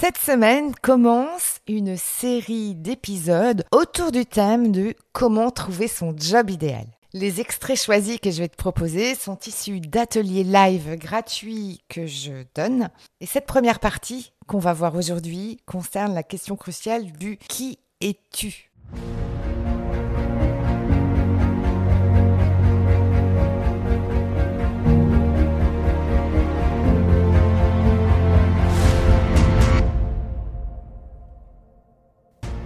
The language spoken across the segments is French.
Cette semaine commence une série d'épisodes autour du thème de comment trouver son job idéal. Les extraits choisis que je vais te proposer sont issus d'ateliers live gratuits que je donne. Et cette première partie qu'on va voir aujourd'hui concerne la question cruciale du qui es-tu?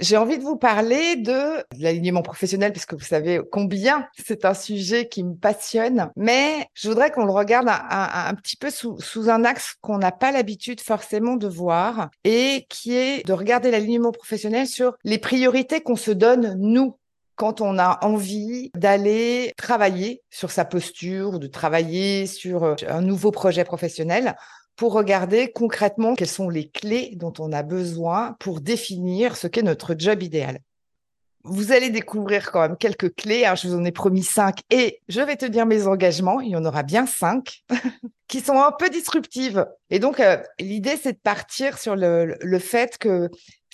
J'ai envie de vous parler de l'alignement professionnel, puisque vous savez combien c'est un sujet qui me passionne. Mais je voudrais qu'on le regarde un, petit peu sous, sous un axe qu'on n'a pas l'habitude forcément de voir, et qui est de regarder l'alignement professionnel sur les priorités qu'on se donne nous quand on a envie d'aller travailler sur sa posture, de travailler sur euh, un nouveau projet professionnel pour regarder concrètement quelles sont les clés dont on a besoin pour définir ce qu'est notre job idéal. Vous allez découvrir quand même quelques clés. Hein, je vous en ai promis cinq et je vais te dire mes engagements. Il y en aura bien cinq qui sont un peu disruptives. Et donc, euh, l'idée, c'est de partir sur le, le fait que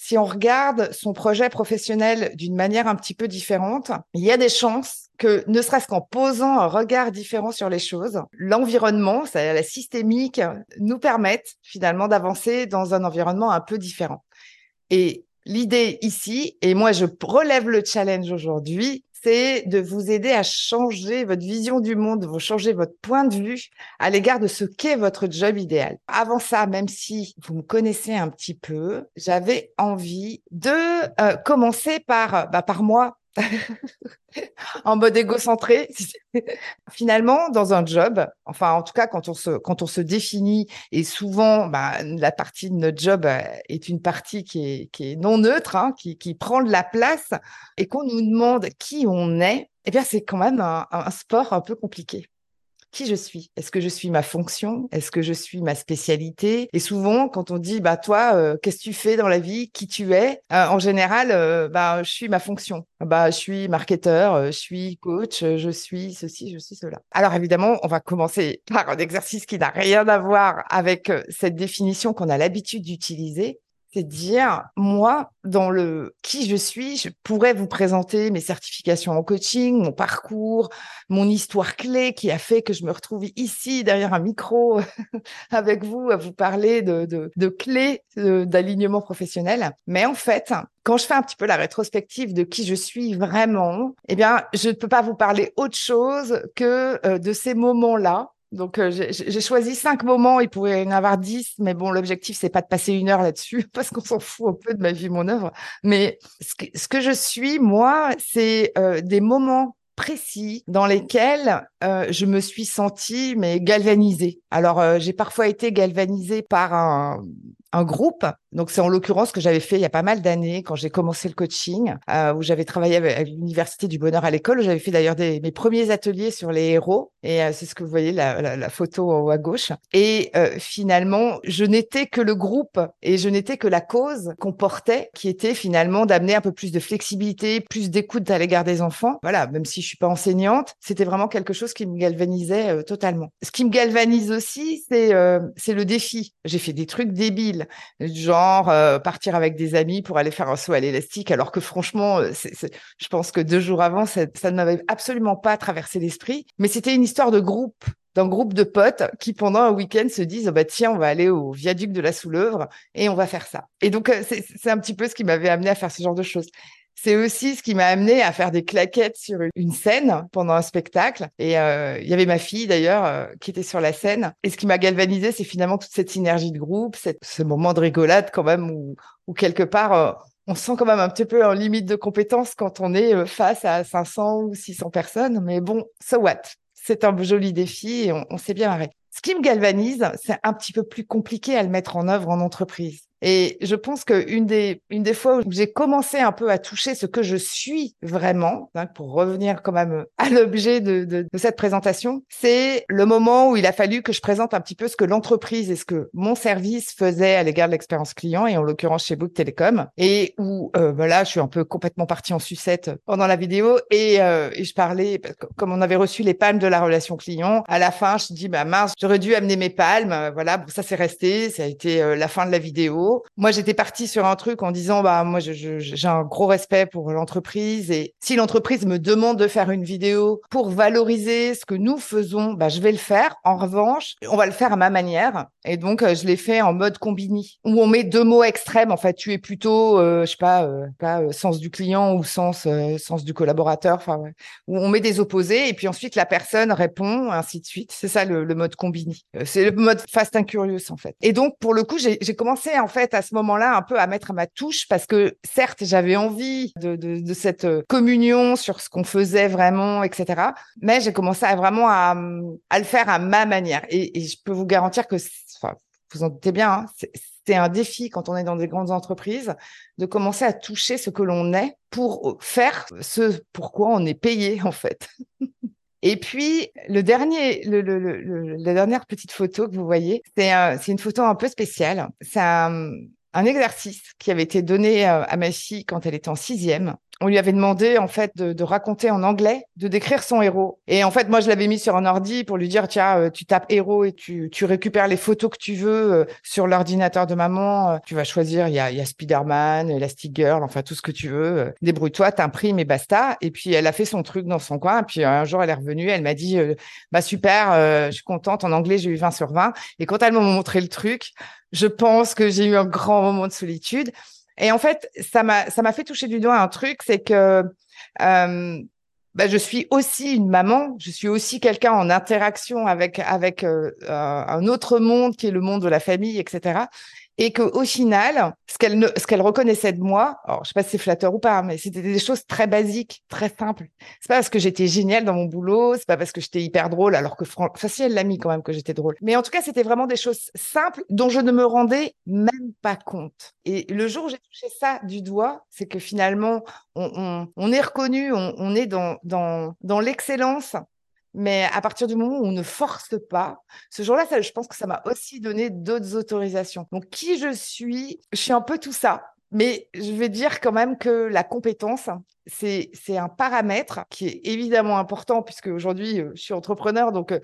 si on regarde son projet professionnel d'une manière un petit peu différente, il y a des chances que ne serait-ce qu'en posant un regard différent sur les choses, l'environnement, la systémique, nous permettent finalement d'avancer dans un environnement un peu différent. Et l'idée ici, et moi je relève le challenge aujourd'hui, c'est de vous aider à changer votre vision du monde, de vous changer votre point de vue à l'égard de ce qu'est votre job idéal. Avant ça, même si vous me connaissez un petit peu, j'avais envie de euh, commencer par, bah, par moi, en mode égocentré. Finalement, dans un job, enfin en tout cas quand on se quand on se définit et souvent bah, la partie de notre job euh, est une partie qui est qui est non neutre, hein, qui qui prend de la place et qu'on nous demande qui on est, eh bien c'est quand même un sport un peu compliqué qui je suis? Est-ce que je suis ma fonction? Est-ce que je suis ma spécialité? Et souvent, quand on dit, bah toi, euh, qu'est-ce que tu fais dans la vie? Qui tu es? Euh, En général, euh, bah je suis ma fonction. Bah je suis marketeur, je suis coach, je suis ceci, je suis cela. Alors évidemment, on va commencer par un exercice qui n'a rien à voir avec cette définition qu'on a l'habitude d'utiliser c'est dire, moi, dans le qui je suis, je pourrais vous présenter mes certifications en coaching, mon parcours, mon histoire clé qui a fait que je me retrouve ici derrière un micro avec vous à vous parler de, de, clés d'alignement professionnel. Mais en fait, quand je fais un petit peu la rétrospective de qui je suis vraiment, eh bien, je ne peux pas vous parler autre chose que euh, de ces moments-là donc, euh, j'ai choisi cinq moments. Il pourrait y en avoir dix, mais bon, l'objectif, c'est pas de passer une heure là-dessus parce qu'on s'en fout un peu de ma vie, mon œuvre. Mais ce que, je suis, moi, c'est euh, des moments précis dans lesquels euh, je me suis sentie mais galvanisée. Alors j'ai parfois été galvanisée par un, un groupe. Donc, c'est en l'occurrence que j'avais fait il y a pas mal d'années quand j'ai commencé le coaching, euh, où j'avais travaillé avec, l'Université du Bonheur à l'école, où j'avais fait d'ailleurs mes premiers ateliers sur les héros. Et euh, c'est ce que vous voyez, la, la, photo en haut à gauche. Et euh, finalement, je n'étais que le groupe et je n'étais que la cause qu'on portait, qui était finalement d'amener un peu plus de flexibilité, plus d'écoute à l'égard des enfants. Voilà, même si je suis pas enseignante, c'était vraiment quelque chose qui me galvanisait totalement. Ce qui me galvanise aussi, c'est c'est le défi. J'ai fait des trucs débiles genre euh, partir avec des amis pour aller faire un saut à l'élastique, alors que franchement, euh, je pense que deux jours avant, ça, ne m'avait absolument pas traversé l'esprit. Mais c'était une histoire de groupe d'un groupe de potes qui pendant un week-end se disent bah tiens on va aller au viaduc de la Soulèvre et on va faire ça et donc euh, c'est un petit peu ce qui m'avait amené à faire ce genre de choses c'est aussi ce qui m'a amené à faire des claquettes sur une scène pendant un spectacle. Et euh, il y avait ma fille d'ailleurs euh, qui était sur la scène. Et ce qui m'a galvanisé, c'est finalement toute cette synergie de groupe, ce moment de rigolade quand même où, quelque part euh, on se sent quand même un petit peu en limite de compétence quand on est face à 500 ou 600 personnes. Mais bon, so what? C'est un joli défi et on, on s'est bien arrêté. Ce qui me galvanise, c'est un petit peu plus compliqué à le mettre en œuvre en entreprise. Et je pense qu'une des, une des fois où j'ai commencé un peu à toucher ce que je suis vraiment, hein, pour revenir quand même à l'objet de, de, de, cette présentation, c'est le moment où il a fallu que je présente un petit peu ce que l'entreprise et ce que mon service faisait à l'égard de l'expérience client, et en l'occurrence chez Book Telecom, et où euh, voilà, je suis un peu complètement partie en sucette pendant la vidéo, et, euh, et je parlais, comme on avait reçu les palmes de la relation client, à la fin, je dis, bah mince, j'aurais dû amener mes palmes, voilà, bon, ça c'est resté, ça a été euh, la fin de la vidéo, moi, j'étais partie sur un truc en disant, bah, moi, j'ai un gros respect pour l'entreprise et si l'entreprise me demande de faire une vidéo pour valoriser ce que nous faisons, bah, je vais le faire. En revanche, on va le faire à ma manière. Et donc, euh, je l'ai fait en mode combini où on met deux mots extrêmes. En fait, tu es plutôt, euh, je sais pas, euh, euh, sens du client ou sens, sens du collaborateur. Enfin, où on met des opposés et puis ensuite la personne répond, ainsi de suite. C'est ça le, le mode combini. C'est le mode fast and curious en fait. Et donc, pour le coup, j'ai commencé en fait à ce moment-là un peu à mettre ma touche parce que certes j'avais envie de, cette euh, communion sur ce qu'on faisait vraiment, etc. Mais j'ai commencé à vraiment à, à, le faire à ma manière et, je peux vous garantir que, enfin, vous en doutez bien, hein, c'est un défi quand on est dans des grandes entreprises de commencer à toucher ce que l'on est pour faire ce pourquoi on est payé en fait. Et puis, le dernier, le, le, le, la dernière petite photo que vous voyez, c'est euh, une photo un peu spéciale. C'est un, un, exercice qui avait été donné euh, à ma fille quand elle était en sixième on lui avait demandé en fait de, de, raconter en anglais, de décrire son héros. Et en fait, moi, je l'avais mis sur un ordi pour lui dire tiens, euh, tu tapes héros et tu, tu récupères les photos que tu veux euh, sur l'ordinateur de maman. Euh, tu vas choisir, il y a, y a Spider-Man, Elastic Girl, enfin tout ce que tu veux. Débrouille-toi, t'imprimes et basta. Et puis elle a fait son truc dans son coin. Et puis un jour, elle est revenue, elle m'a dit bah super, je suis contente. En anglais, j'ai eu 20 sur 20. Et quand elle m'a montré le truc, je pense que j'ai eu un grand moment de solitude. Et en fait, ça m'a ça m'a fait toucher du doigt un truc, c'est que euh, bah, je suis aussi une maman, je suis aussi quelqu'un en interaction avec avec euh, un autre monde qui est le monde de la famille, etc et que au final, ce qu'elle ne, ce qu'elle reconnaissait de moi, alors je sais pas si c'est flatteur ou pas, mais c'était des choses très basiques, très simples. C'est pas parce que j'étais géniale dans mon boulot, c'est pas parce que j'étais hyper drôle, alors que enfin si elle l'a mis quand même que j'étais drôle. Mais en tout cas, c'était vraiment des choses simples dont je ne me rendais même pas compte. Et le jour où j'ai touché ça du doigt, c'est que finalement, on, on, on est reconnu, on, on est dans dans dans l'excellence mais à partir du moment où on ne force pas, ce jour-là, je pense que ça m'a aussi donné d'autres autorisations. Donc, qui je suis, je suis un peu tout ça. Mais je vais dire quand même que la compétence, c'est un paramètre qui est évidemment important puisque aujourd'hui, euh, je suis entrepreneur, donc euh,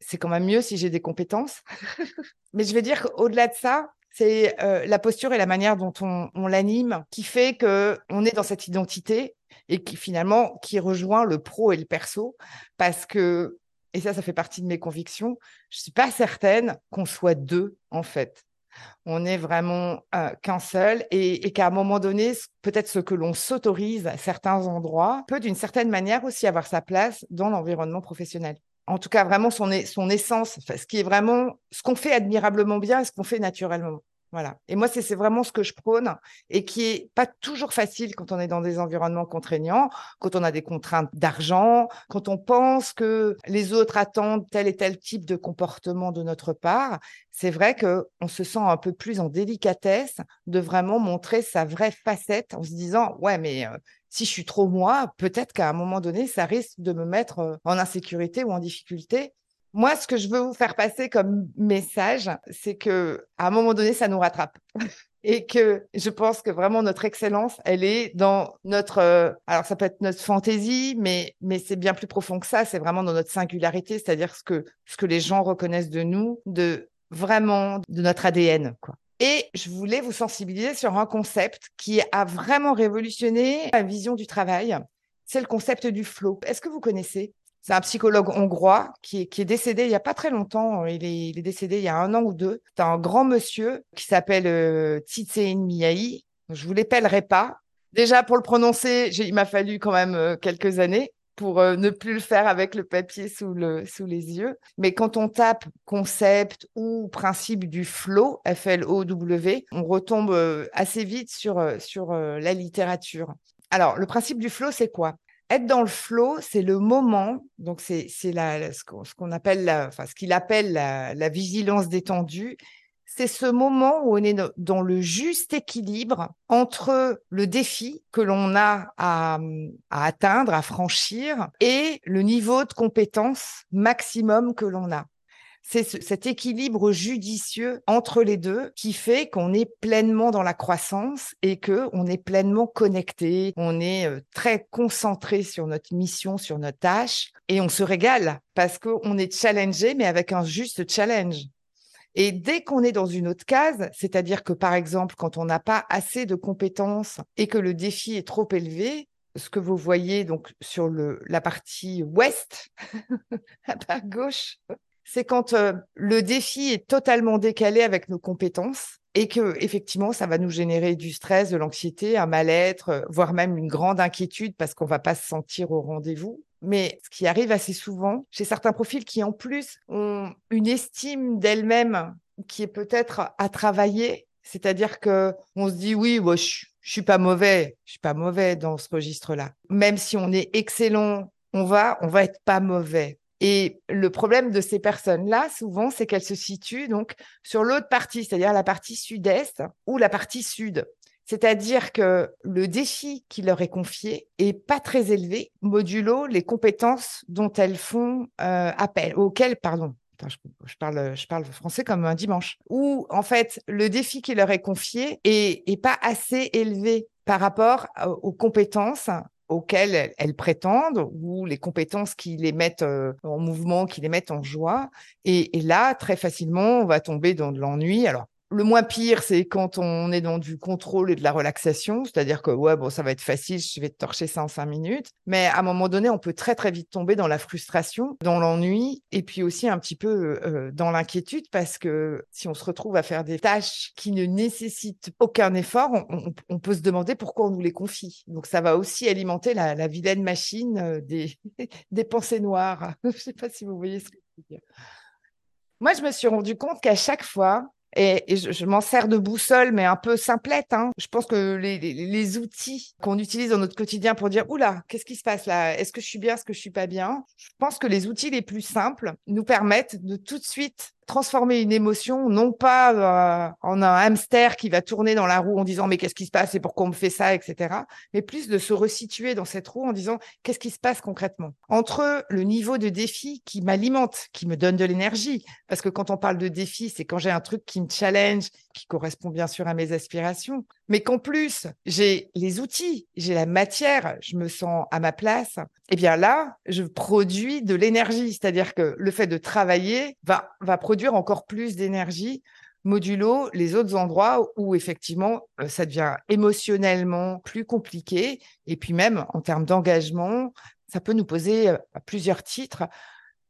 c'est quand même mieux si j'ai des compétences. Mais je vais dire qu'au-delà de ça, c'est euh, la posture et la manière dont on, on l'anime qui fait que on est dans cette identité et qui finalement qui rejoint le pro et le perso parce que et ça ça fait partie de mes convictions je suis pas certaine qu'on soit deux en fait. On est vraiment euh, qu'un seul et, et qu'à un moment donné peut-être ce que l'on s'autorise à certains endroits peut d'une certaine manière aussi avoir sa place dans l'environnement professionnel. En tout cas vraiment son, son essence ce qui est vraiment ce qu'on fait admirablement bien et ce qu'on fait naturellement voilà. Et moi, c'est vraiment ce que je prône et qui est pas toujours facile quand on est dans des environnements contraignants, quand on a des contraintes d'argent, quand on pense que les autres attendent tel et tel type de comportement de notre part. C'est vrai que on se sent un peu plus en délicatesse de vraiment montrer sa vraie facette en se disant ouais, mais euh, si je suis trop moi, peut-être qu'à un moment donné, ça risque de me mettre euh, en insécurité ou en difficulté. Moi, ce que je veux vous faire passer comme message, c'est que à un moment donné, ça nous rattrape. et que je pense que vraiment notre excellence, elle est dans notre, euh, alors ça peut être notre fantaisie, mais mais c'est bien plus profond que ça. C'est vraiment dans notre singularité, c'est-à-dire ce que ce que les gens reconnaissent de nous, de vraiment de notre ADN, quoi. Et je voulais vous sensibiliser sur un concept qui a vraiment révolutionné la vision du travail. C'est le concept du flow. Est-ce que vous connaissez c'est un psychologue hongrois qui est, décédé il n'y a pas très longtemps. Il est, décédé il y a un an ou deux. C'est un grand monsieur qui s'appelle euh, Miyai. Je vous l'épellerai pas. Déjà, pour le prononcer, il m'a fallu quand même euh, quelques années pour euh, ne plus le faire avec le papier sous les yeux. Mais quand on tape concept ou principe du flow, F-L-O-W, on retombe euh, assez vite sur, sur la littérature. Alors, le principe du flow, c'est quoi? Être dans le flow, c'est le moment, donc c'est ce qu'on appelle, enfin ce qu'il appelle la, la, vigilance détendue, c'est ce moment où on est dans le juste équilibre entre le défi que l'on a à, atteindre, à franchir, et le niveau de compétence maximum que l'on a. C'est cet équilibre judicieux entre les deux qui fait qu'on est pleinement dans la croissance et que on est pleinement connecté, on est euh, très concentré sur notre mission, sur notre tâche et on se régale parce qu'on est challengé mais avec un juste challenge. Et dès qu'on est dans une autre case, c'est-à-dire que par exemple, quand on n'a pas assez de compétences et que le défi est trop élevé, ce que vous voyez donc sur la partie ouest, à gauche, c'est quand euh, le défi est totalement décalé avec nos compétences et que effectivement ça va nous générer du stress, de l'anxiété, un mal-être, voire même une grande inquiétude parce qu'on va pas se sentir au rendez-vous. Mais ce qui arrive assez souvent chez certains profils qui, en plus, ont une estime d'elles-mêmes qui est peut-être à travailler, c'est-à-dire que on se dit oui, moi, je, je suis pas mauvais, je suis pas mauvais dans ce registre-là. Même si on est excellent, on va, on va être pas mauvais. Et le problème de ces personnes-là, souvent, c'est qu'elles se situent donc sur l'autre partie, c'est-à-dire la partie sud-est ou la partie sud. C'est-à-dire que le défi qui leur est confié est pas très élevé, modulo les compétences dont elles font euh, appel, auxquelles, pardon, je, parle, français comme un dimanche, où en fait le défi qui leur est confié est, est pas assez élevé par rapport euh, aux compétences auxquelles elles, prétendent ou les compétences qui les mettent euh, en mouvement, qui les mettent en joie. Et, et là, très facilement, on va tomber dans de l'ennui. Alors, le moins pire, c'est quand on est dans du contrôle et de la relaxation, c'est-à-dire que ouais, bon, ça va être facile, je vais te torcher ça en cinq minutes. Mais à un moment donné, on peut très très vite tomber dans la frustration, dans l'ennui, et puis aussi un petit peu euh, dans l'inquiétude, parce que si on se retrouve à faire des tâches qui ne nécessitent aucun effort, on, peut se demander pourquoi on nous les confie. Donc ça va aussi alimenter la, vilaine machine euh, des, des pensées noires. je ne sais pas si vous voyez ce que je veux dire. Moi, je me suis rendu compte qu'à chaque fois, et, je, m'en sers de boussole, mais un peu simplette. Hein. Je pense que les, outils qu'on utilise dans notre quotidien pour dire oula, qu'est-ce qui se passe là? Est-ce que je suis bien? Est-ce que je suis pas bien? Je pense que les outils les plus simples nous permettent de tout de suite transformer une émotion, non pas euh, en un hamster qui va tourner dans la roue en disant mais qu'est-ce qui se passe et pourquoi on me fait ça, etc. Mais plus de se resituer dans cette roue en disant qu'est-ce qui se passe concrètement? Entre le niveau de défi qui m'alimente, qui me donne de l'énergie, parce que quand on parle de défi, c'est quand j'ai un truc qui me challenge, qui correspond bien sûr à mes aspirations, mais qu'en plus j'ai les outils, j'ai la matière, je me sens à ma place, eh bien là, je produis de l'énergie, c'est-à-dire que le fait de travailler va, va produire encore plus d'énergie modulo les autres endroits où effectivement euh, ça devient émotionnellement plus compliqué. Et puis même en termes d'engagement, ça peut nous poser euh, à plusieurs titres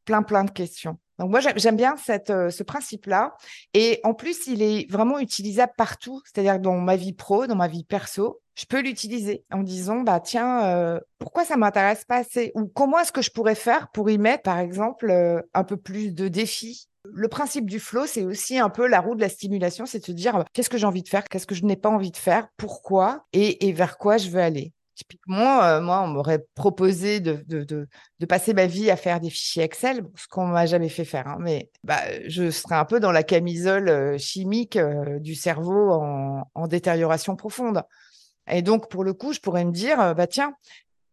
plein plein de questions. Donc moi j'aime bien euh, ce principe-là. Et en plus il est vraiment utilisable partout, c'est-à-dire dans ma vie pro, dans ma vie perso, je peux l'utiliser en disant bah tiens euh, pourquoi ça m'intéresse pas assez? Ou comment est-ce que je pourrais faire pour y mettre par exemple euh, un peu plus de défis? Le principe du flow, c'est aussi un peu la roue de la stimulation, c'est de se dire qu'est-ce que j'ai envie de faire, qu'est-ce que je n'ai pas envie de faire, pourquoi? Et vers quoi je veux aller? Typiquement, euh, moi, on m'aurait proposé de, passer ma vie à faire des fichiers Excel, ce qu'on m'a jamais fait faire. Hein, mais bah, je serais un peu dans la camisole euh, chimique euh, du cerveau en, en, détérioration profonde. Et donc, pour le coup, je pourrais me dire, bah tiens,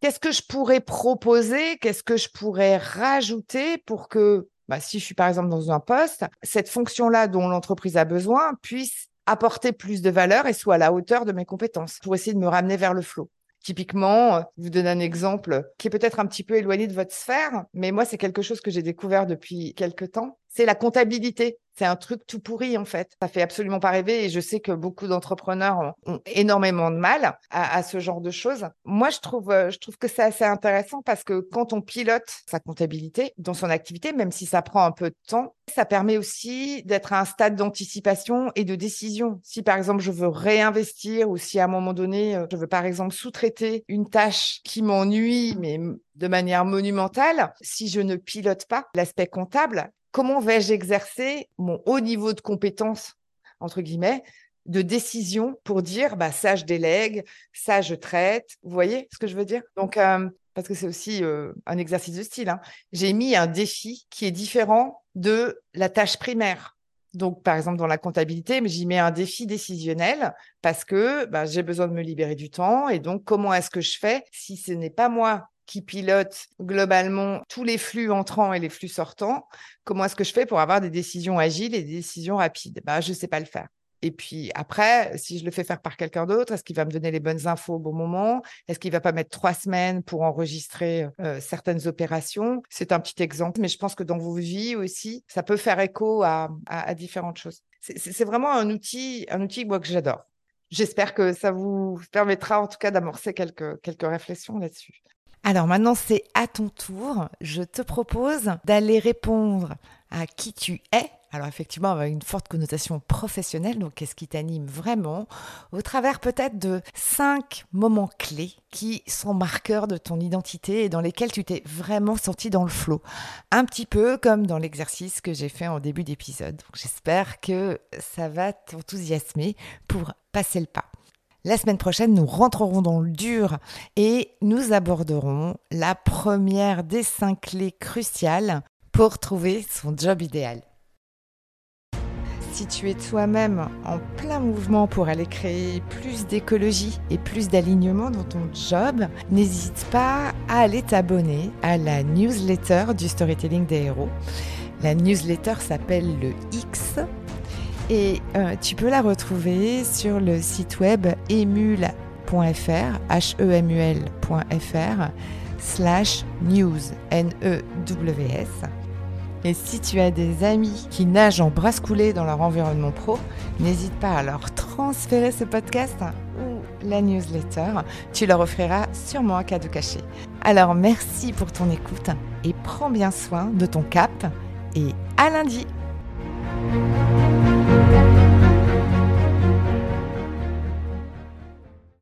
qu'est-ce que je pourrais proposer, qu'est-ce que je pourrais rajouter pour que, bah, si je suis par exemple dans un poste, cette fonction-là dont l'entreprise a besoin puisse apporter plus de valeur et soit à la hauteur de mes compétences pour essayer de me ramener vers le flot. Typiquement, je vous donne un exemple qui est peut-être un petit peu éloigné de votre sphère, mais moi, c'est quelque chose que j'ai découvert depuis quelque temps. C'est la comptabilité. C'est un truc tout pourri en fait. Ça fait absolument pas rêver et je sais que beaucoup d'entrepreneurs ont, énormément de mal à, ce genre de choses. Moi, je trouve, euh, je trouve que c'est assez intéressant parce que quand on pilote sa comptabilité dans son activité, même si ça prend un peu de temps, ça permet aussi d'être à un stade d'anticipation et de décision. Si par exemple je veux réinvestir ou si à un moment donné euh, je veux par exemple sous-traiter une tâche qui m'ennuie mais de manière monumentale, si je ne pilote pas l'aspect comptable, comment vais-je exercer mon haut niveau de compétence, entre guillemets, de décision pour dire, bah, ça, je délègue, ça, je traite. Vous voyez ce que je veux dire? Donc, euh, parce que c'est aussi euh, un exercice de style, hein. j'ai mis un défi qui est différent de la tâche primaire. Donc, par exemple, dans la comptabilité, j'y mets un défi décisionnel parce que bah, j'ai besoin de me libérer du temps. Et donc, comment est-ce que je fais si ce n'est pas moi qui pilote globalement tous les flux entrants et les flux sortants, comment est-ce que je fais pour avoir des décisions agiles et des décisions rapides? Bah, Je ne sais pas le faire. Et puis après, si je le fais faire par quelqu'un d'autre, est-ce qu'il va me donner les bonnes infos au bon moment? Est-ce qu'il va pas mettre trois semaines pour enregistrer euh, certaines opérations? C'est un petit exemple, mais je pense que dans vos vies aussi, ça peut faire écho à, différentes choses. C'est vraiment un outil, un outil moi, que j'adore. J'espère que ça vous permettra en tout cas d'amorcer quelques, quelques réflexions là-dessus. Alors maintenant, c'est à ton tour. Je te propose d'aller répondre à qui tu es. Alors effectivement, avec une forte connotation professionnelle, donc qu'est-ce qui t'anime vraiment, au travers peut-être de cinq moments clés qui sont marqueurs de ton identité et dans lesquels tu t'es vraiment senti dans le flot. Un petit peu comme dans l'exercice que j'ai fait en début d'épisode. J'espère que ça va t'enthousiasmer pour passer le pas. La semaine prochaine, nous rentrerons dans le dur et nous aborderons la première des cinq clés cruciales pour trouver son job idéal. Si tu es toi-même en plein mouvement pour aller créer plus d'écologie et plus d'alignement dans ton job, n'hésite pas à aller t'abonner à la newsletter du storytelling des héros. La newsletter s'appelle le X et euh, tu peux la retrouver sur le site web emul.fr, h-e-m-u-l.fr, slash news, N-E-W-S. Et si tu as des amis qui nagent en brasse coulée dans leur environnement pro, n'hésite pas à leur transférer ce podcast ou la newsletter. Tu leur offriras sûrement un cadeau caché. Alors merci pour ton écoute et prends bien soin de ton cap et à lundi.